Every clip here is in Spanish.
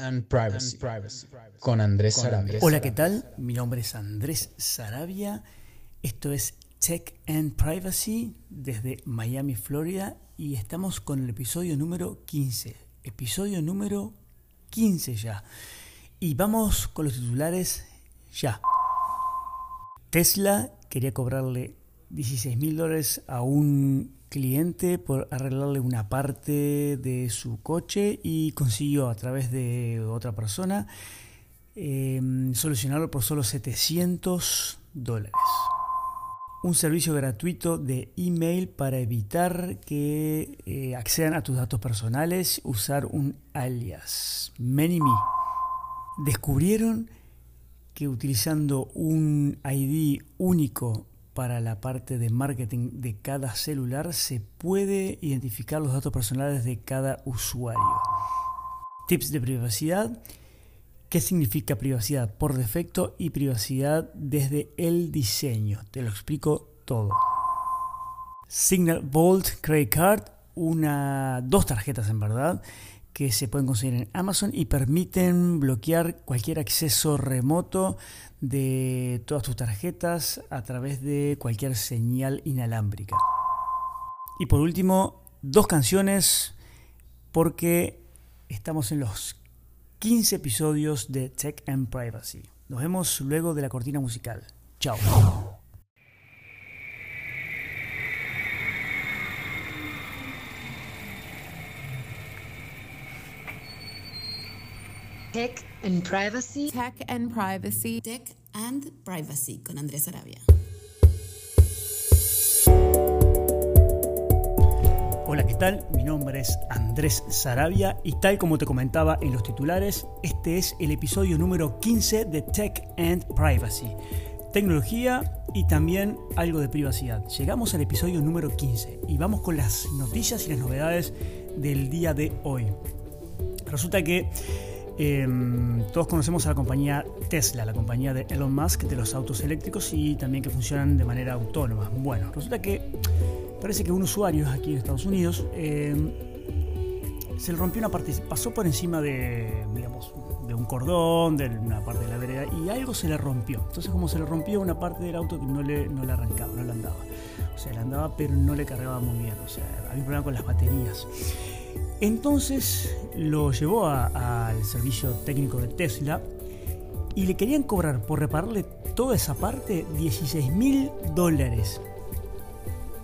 and Privacy, con Andrés Sarabia. Hola, ¿qué tal? Mi nombre es Andrés Sarabia. Esto es Tech and Privacy desde Miami, Florida y estamos con el episodio número 15. Episodio número 15 ya. Y vamos con los titulares ya. Tesla quería cobrarle 16 mil dólares a un cliente por arreglarle una parte de su coche y consiguió a través de otra persona em, solucionarlo por solo 700 dólares. Un servicio gratuito de email para evitar que eh, accedan a tus datos personales, usar un alias. ManyMe. Descubrieron que utilizando un ID único para la parte de marketing de cada celular se puede identificar los datos personales de cada usuario. Tips de privacidad. ¿Qué significa privacidad por defecto y privacidad desde el diseño? Te lo explico todo. Signal Vault Credit Card, una, dos tarjetas en verdad, que se pueden conseguir en Amazon y permiten bloquear cualquier acceso remoto de todas tus tarjetas a través de cualquier señal inalámbrica. Y por último, dos canciones porque estamos en los 15 episodios de Tech and Privacy. Nos vemos luego de la cortina musical. Chao. Tech and Privacy. Tech and Privacy. Tech and Privacy con Andrés Arabia. Hola, ¿qué tal? Mi nombre es Andrés Sarabia y tal como te comentaba en los titulares, este es el episodio número 15 de Tech and Privacy. Tecnología y también algo de privacidad. Llegamos al episodio número 15 y vamos con las noticias y las novedades del día de hoy. Resulta que Em, todos conocemos a la compañía Tesla, la compañía de Elon Musk de los autos eléctricos y también que funcionan de manera autónoma. Bueno, resulta que parece que un usuario aquí en Estados Unidos em, se le rompió una parte, pasó por encima de, digamos, de un cordón, de una parte de la vereda y algo se le rompió. Entonces, como se le rompió una parte del auto que no le, no le arrancaba, no le andaba. O sea, le andaba, pero no le cargaba muy bien. O sea, había un problema con las baterías. Entonces lo llevó al servicio técnico de Tesla y le querían cobrar por repararle toda esa parte 16 mil dólares.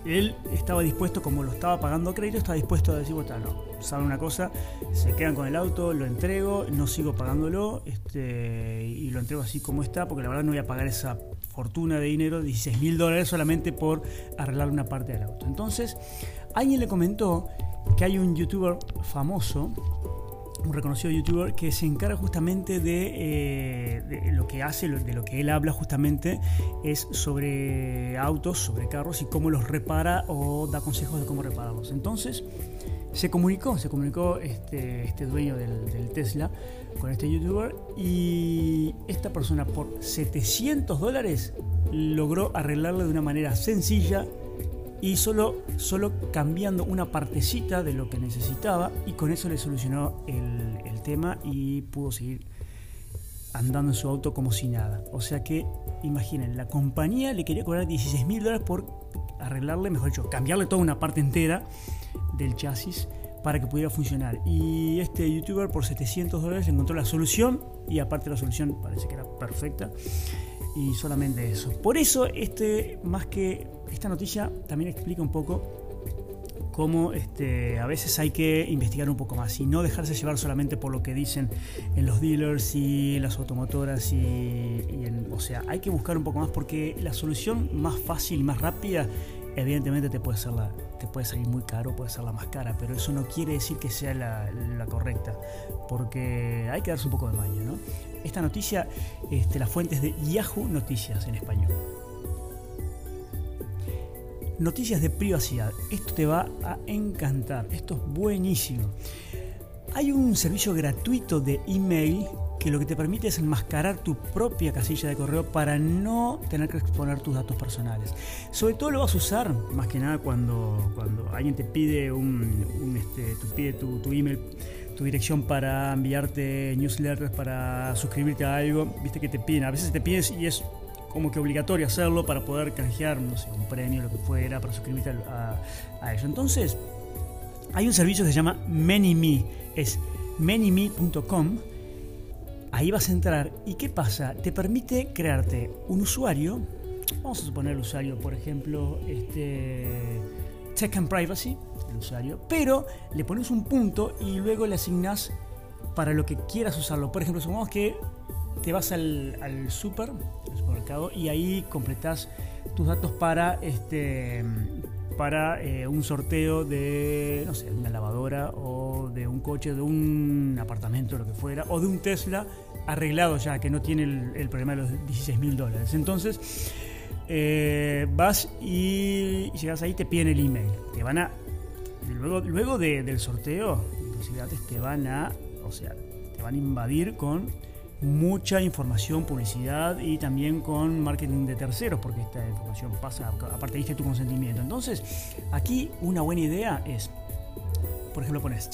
Él estaba dispuesto, como lo estaba pagando a crédito, estaba dispuesto a decir, bueno, no, saben una cosa, se quedan con el auto, lo entrego, no sigo pagándolo este, y lo entrego así como está, porque la verdad no voy a pagar esa fortuna de dinero, 16 mil dólares solamente por arreglar una parte del auto. Entonces, alguien le comentó que hay un youtuber famoso, un reconocido youtuber, que se encarga justamente de, eh, lo que hace, de lo que él habla justamente, es sobre autos, sobre carros y cómo los repara o da consejos de cómo repararlos. Entonces, se comunicó, se comunicó este, este dueño del, del, Tesla con este youtuber y esta persona por 700 dólares logró arreglarlo de una manera sencilla y solo, solo cambiando una partecita de lo que necesitaba y con eso le solucionó el, el tema y pudo seguir andando en su auto como si nada. O sea que, imaginen, la compañía le quería cobrar 16 mil dólares por arreglarle, mejor dicho, cambiarle toda una parte entera del chasis para que pudiera funcionar. Y este youtuber por 700 dólares encontró la solución y aparte la solución parece que era perfecta y solamente eso. Por eso este más que esta noticia también explica un poco cómo este, a veces hay que investigar un poco más y no dejarse llevar solamente por lo que dicen en los dealers y las automotoras y, o sea, hay que buscar un poco más porque la solución más fácil y más rápida evidentemente te puede, la, te puede salir muy caro, puede ser la más cara, pero eso no quiere decir que sea la, la correcta, porque hay que darse un poco de maña, ¿no? Esta noticia, este, la fuente es de Yahoo Noticias en español. Noticias de privacidad. Esto te va a encantar. Esto es buenísimo. Hay un servicio gratuito de email que lo que te permite es enmascarar tu propia casilla de correo para no tener que exponer tus datos personales. Sobre todo lo vas a usar más que nada cuando, cuando alguien te pide un, este, pide tu, email tu dirección para enviarte newsletters, para suscribirte a algo, viste que te piden, a veces te pides y es como que obligatorio hacerlo para poder canjear, no sé, un premio, lo que fuera, para suscribirte a, a, eso. Entonces, hay un servicio que se llama ManyMe, es manyme.com. Ahí vas a entrar y ¿qué pasa? Te permite crearte un usuario, vamos a suponer el usuario, por ejemplo, este Tech and Privacy, el usuario, pero le pones un punto y luego le asignas para lo que quieras usarlo. Por ejemplo, supongamos que te vas al, al super, supermercado, y ahí completas tus datos para este para eh, un sorteo de no sé, una lavadora o de un coche, de un apartamento, lo que fuera, o de un Tesla arreglado ya, que no tiene el, problema de los 16 mil dólares. Entonces, eh, vas y llegas ahí, te piden el email. Te van a. Luego, luego del sorteo, te van a. O sea, te van a invadir con mucha información, publicidad y también con marketing de terceros, porque esta información pasa, aparte diste tu consentimiento. Entonces, aquí una buena idea es, por ejemplo, pones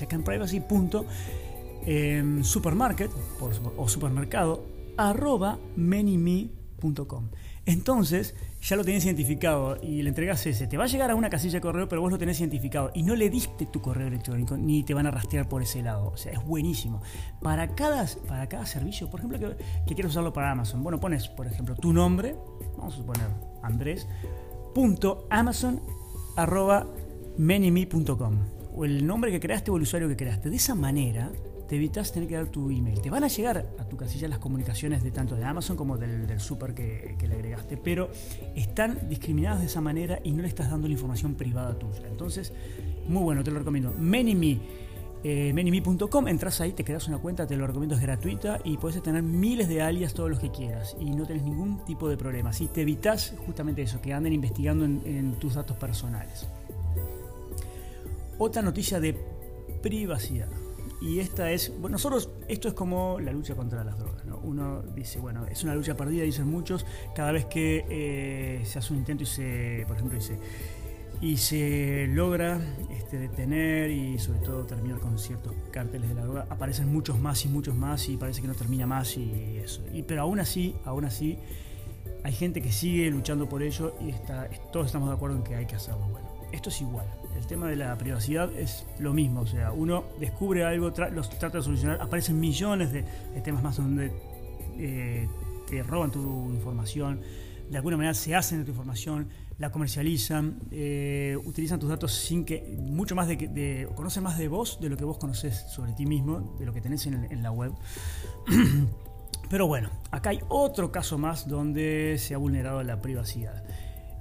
checkandprivacy.supermarket o supermercado arroba manyme.com. Entonces, ya lo tenés identificado y le entregas ese. Te va a llegar a una casilla de correo, pero vos lo tenés identificado y no le diste tu correo electrónico ni te van a rastrear por ese lado. O sea, es buenísimo. Para cada, para cada servicio, por ejemplo, que, que usarlo para Amazon, bueno, pones, por ejemplo, tu nombre, vamos a suponer Andrés, punto Amazon arroba o el nombre que creaste o el usuario que creaste. De esa manera, te evitas tener que dar tu email. Te van a llegar a tu casilla las comunicaciones de tanto de Amazon como del, super que, le agregaste, pero están discriminadas de esa manera y no le estás dando la información privada tuya. Entonces, muy bueno, te lo recomiendo. ManyMe. Eh, Manyme.com, entras ahí, te creas una cuenta, te lo recomiendo, es gratuita y puedes tener miles de alias, todos los que quieras y no tenés ningún tipo de problema. Si te evitas justamente eso, que anden investigando en tus datos personales. Otra noticia de privacidad. Y esta es, bueno, nosotros, esto es como la lucha contra las drogas, ¿no? Uno dice, bueno, es una lucha perdida, dicen muchos, cada vez que eh, se hace un intento y se, por ejemplo, dice, y se logra este, detener y sobre todo terminar con ciertos cárteles de la droga, aparecen muchos más y muchos más y parece que no termina más y eso. Y, pero aún así, aún así, hay gente que sigue luchando por ello y está, todos estamos de acuerdo en que hay que hacerlo. Bueno, esto es igual el tema de la privacidad es lo mismo, o sea, uno descubre algo, los trata de solucionar, aparecen millones de, temas más donde eh, te roban tu información, de alguna manera se hacen de tu información, la comercializan, eh, utilizan tus datos sin que, mucho más de, que conocen más de vos de lo que vos conoces sobre ti mismo, de lo que tenés en, en la web. Pero bueno, acá hay otro caso más donde se ha vulnerado la privacidad.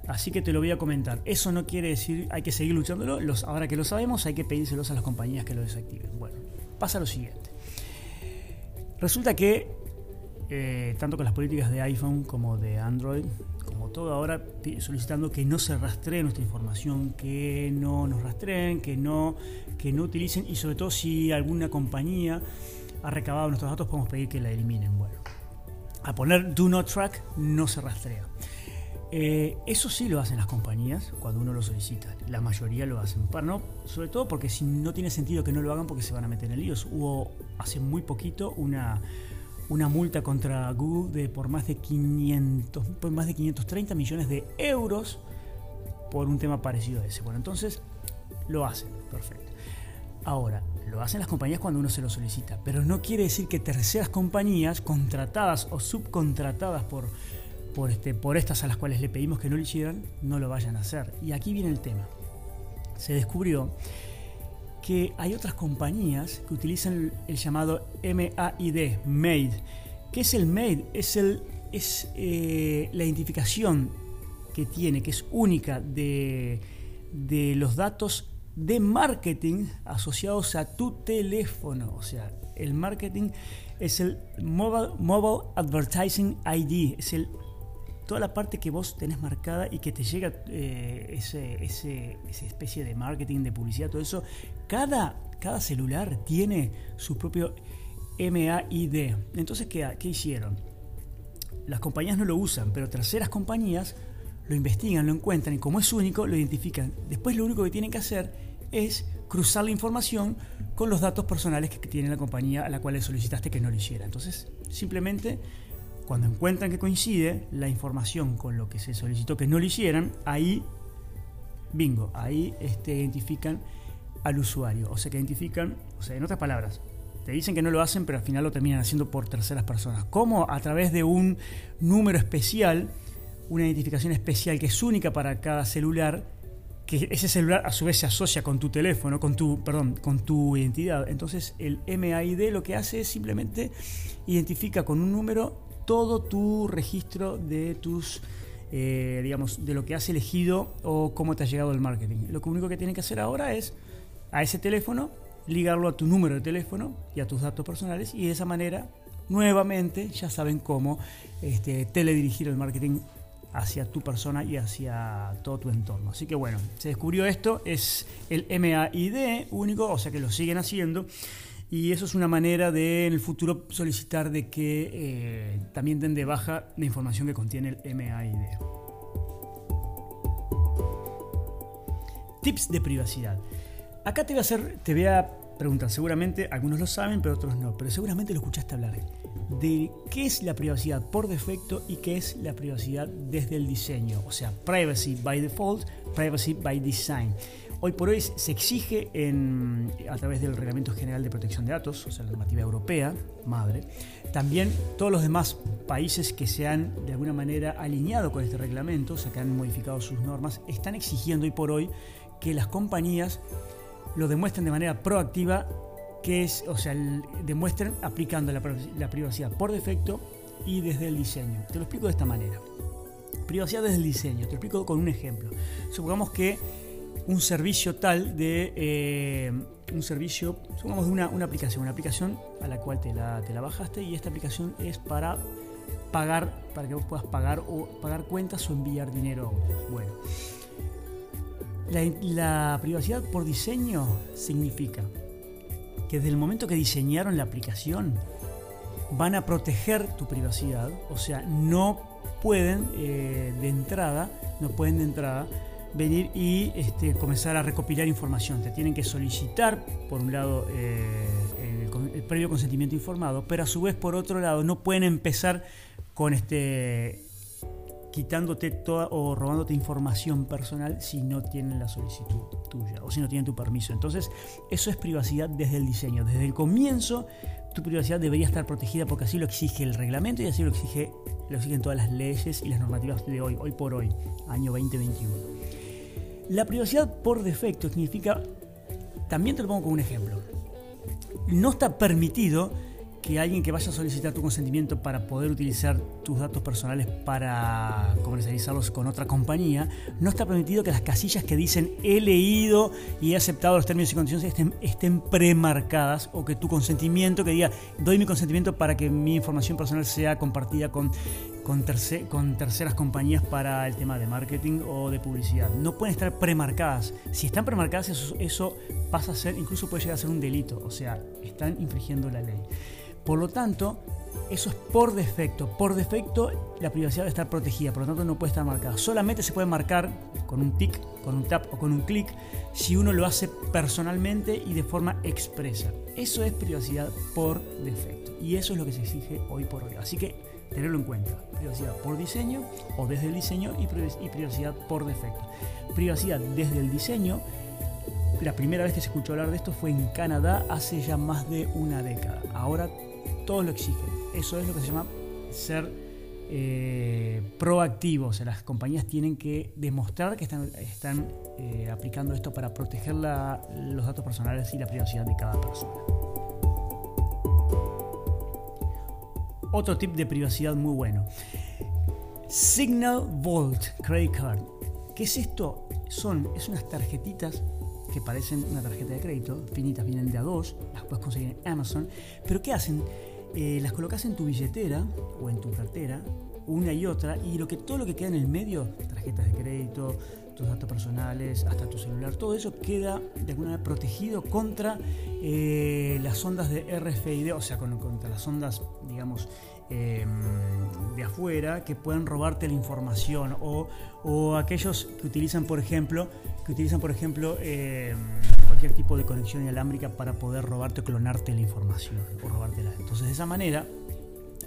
Así que te lo voy a comentar. Eso no quiere decir hay que seguir luchándolo. Ahora que lo sabemos, hay que pedírselos a las compañías que lo desactiven. Bueno, pasa lo siguiente. Resulta que, eh, tanto con las políticas de iPhone como de Android, como todo ahora, solicitando que no se rastree nuestra información, que no nos rastreen, que no, que no utilicen y sobre todo si alguna compañía ha recabado nuestros datos, podemos pedir que la eliminen. Bueno, a poner Do Not Track no se rastrea. Eh, eso sí lo hacen las compañías cuando uno lo solicita. La mayoría lo hacen. Para no, sobre todo porque si no tiene sentido que no lo hagan porque se van a meter en líos. Hubo hace muy poquito una, una multa contra Google de por más de 500, por más de 530 millones de euros por un tema parecido a ese. Bueno, entonces lo hacen, perfecto. Ahora, lo hacen las compañías cuando uno se lo solicita, pero no quiere decir que terceras compañías contratadas o subcontratadas por por, este, por estas a las cuales le pedimos que no lo hicieran, no lo vayan a hacer. Y aquí viene el tema. Se descubrió que hay otras compañías que utilizan el, llamado MAID, MAID. ¿Qué es el MAID? Es, el, es eh, la identificación que tiene, que es única de, de los datos de marketing asociados a tu teléfono. O sea, el marketing es el Mobile, Mobile Advertising ID, es el toda la parte que vos tenés marcada y que te llega eh, ese, esa especie de marketing, de publicidad, todo eso, cada, cada celular tiene su propio MAID. Entonces, ¿qué, ¿qué hicieron? Las compañías no lo usan, pero terceras compañías lo investigan, lo encuentran y como es único, lo identifican. Después lo único que tienen que hacer es cruzar la información con los datos personales que tiene la compañía a la cual le solicitaste que no lo hiciera. Entonces, simplemente cuando encuentran que coincide la información con lo que se solicitó que no lo hicieran, ahí, bingo, ahí este, identifican al usuario. O sea, que identifican, o sea, en otras palabras, te dicen que no lo hacen, pero al final lo terminan haciendo por terceras personas. ¿Cómo? A través de un número especial, una identificación especial que es única para cada celular, que ese celular a su vez se asocia con tu teléfono, con tu, perdón, con tu identidad. Entonces el MAID lo que hace es simplemente identifica con un número todo tu registro de tus eh, digamos, de lo que has elegido o cómo te ha llegado el marketing. Lo único que tienen que hacer ahora es a ese teléfono ligarlo a tu número de teléfono y a tus datos personales y de esa manera nuevamente ya saben cómo este, teledirigir el marketing hacia tu persona y hacia todo tu entorno. Así que bueno, se descubrió esto, es el MAID único, o sea que lo siguen haciendo. Y eso es una manera de en el futuro solicitar de que eh, también den de baja la información que contiene el MAID. Tips de privacidad. Acá te voy a hacer, te voy a preguntar, seguramente algunos lo saben, pero otros no, pero seguramente lo escuchaste hablar de qué es la privacidad por defecto y qué es la privacidad desde el diseño, o sea, privacy by default, privacy by design. Hoy por hoy se exige en, a través del Reglamento General de Protección de Datos, o sea, la normativa europea, madre, también todos los demás países que se han de alguna manera alineado con este reglamento, o sea, que han modificado sus normas, están exigiendo hoy por hoy que las compañías lo demuestren de manera proactiva que es, o sea, demuestren aplicando la, privacidad por defecto y desde el diseño. Te lo explico de esta manera. Privacidad desde el diseño, te lo explico con un ejemplo. Supongamos que un servicio tal de eh, un servicio, supongamos de una, una, aplicación, una aplicación a la cual te la, te la bajaste y esta aplicación es para pagar, para que vos puedas pagar o pagar cuentas o enviar dinero a otros. Bueno, la, privacidad por diseño significa que desde el momento que diseñaron la aplicación van a proteger tu privacidad, o sea, no pueden eh, de entrada, no pueden de entrada venir y este, comenzar a recopilar información. Te tienen que solicitar, por un lado, eh, el, el, previo consentimiento informado, pero a su vez, por otro lado, no pueden empezar con este quitándote toda o robándote información personal si no tienen la solicitud tuya o si no tienen tu permiso. Entonces, eso es privacidad desde el diseño. Desde el comienzo, tu privacidad debería estar protegida porque así lo exige el reglamento y así lo exige lo exigen todas las leyes y las normativas de hoy, hoy por hoy, año 2021. La privacidad por defecto significa, también te lo pongo como un ejemplo, no está permitido que alguien que vaya a solicitar tu consentimiento para poder utilizar tus datos personales para comercializarlos con otra compañía, no está permitido que las casillas que dicen he leído y he aceptado los términos y condiciones estén, estén premarcadas o que tu consentimiento que diga doy mi consentimiento para que mi información personal sea compartida con, con, terceras compañías para el tema de marketing o de publicidad. No pueden estar premarcadas. Si están premarcadas eso, pasa a ser, incluso puede llegar a ser un delito, o sea, están infringiendo la ley. Por lo tanto, eso es por defecto. Por defecto la privacidad debe estar protegida, por lo tanto no puede estar marcada. Solamente se puede marcar con un tick, con un tap o con un clic si uno lo hace personalmente y de forma expresa. Eso es privacidad por defecto y eso es lo que se exige hoy por hoy. Así que tenerlo en cuenta. Privacidad por diseño o desde el diseño y privacidad por defecto. Privacidad desde el diseño la primera vez que se escuchó hablar de esto fue en Canadá hace ya más de una década. Ahora todos lo exigen. Eso es lo que se llama ser eh, proactivo. O sea, las compañías tienen que demostrar que están, están eh, aplicando esto para proteger los datos personales y la privacidad de cada persona. Otro tip de privacidad muy bueno. Signal Vault Credit Card. ¿Qué es esto? Son, es unas tarjetitas que parecen una tarjeta de crédito, finitas, vienen de a dos, las puedes conseguir en Amazon, pero ¿qué hacen? Eh, las colocas en tu billetera o en tu cartera, una y otra, y lo que, todo lo que queda en el medio, tarjetas de crédito, tus datos personales, hasta tu celular, todo eso queda de alguna manera protegido contra eh, las ondas de RFID, o sea, contra las ondas, digamos, em, de afuera que puedan robarte la información o, o, aquellos que utilizan, por ejemplo, que utilizan, por ejemplo, em, cualquier tipo de conexión inalámbrica para poder robarte o clonarte la información o robártela. Entonces, de esa manera,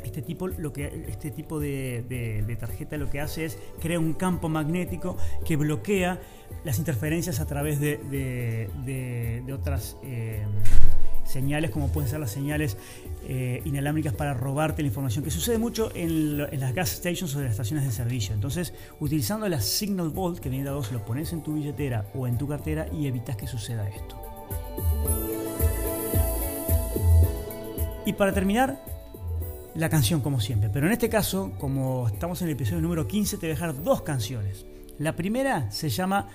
este tipo, lo que, este tipo de, tarjeta lo que hace es crear un campo magnético que bloquea las interferencias a través de, otras eh, señales, como pueden ser las señales eh, inalámbricas para robarte la información, que sucede mucho en, las gas stations o en las estaciones de servicio. Entonces, utilizando la Signal Vault que viene de dos, lo pones en tu billetera o en tu cartera y evitas que suceda esto. Y para terminar, la canción como siempre. Pero en este caso, como estamos en el episodio número 15, te voy a dejar dos canciones. La primera se llama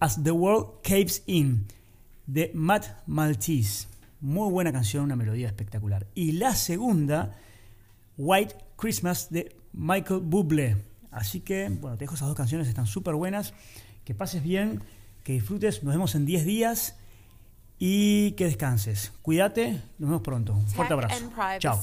As the World Caves In, de Matt Maltese. Muy buena canción, una melodía espectacular. Y la segunda, White Christmas, de Michael Bublé. Así que, bueno, te dejo esas dos canciones, están súper buenas. Que pases bien, que disfrutes. Nos vemos en 10 días y que descanses. Cuídate, nos vemos pronto. Un fuerte abrazo. Chao.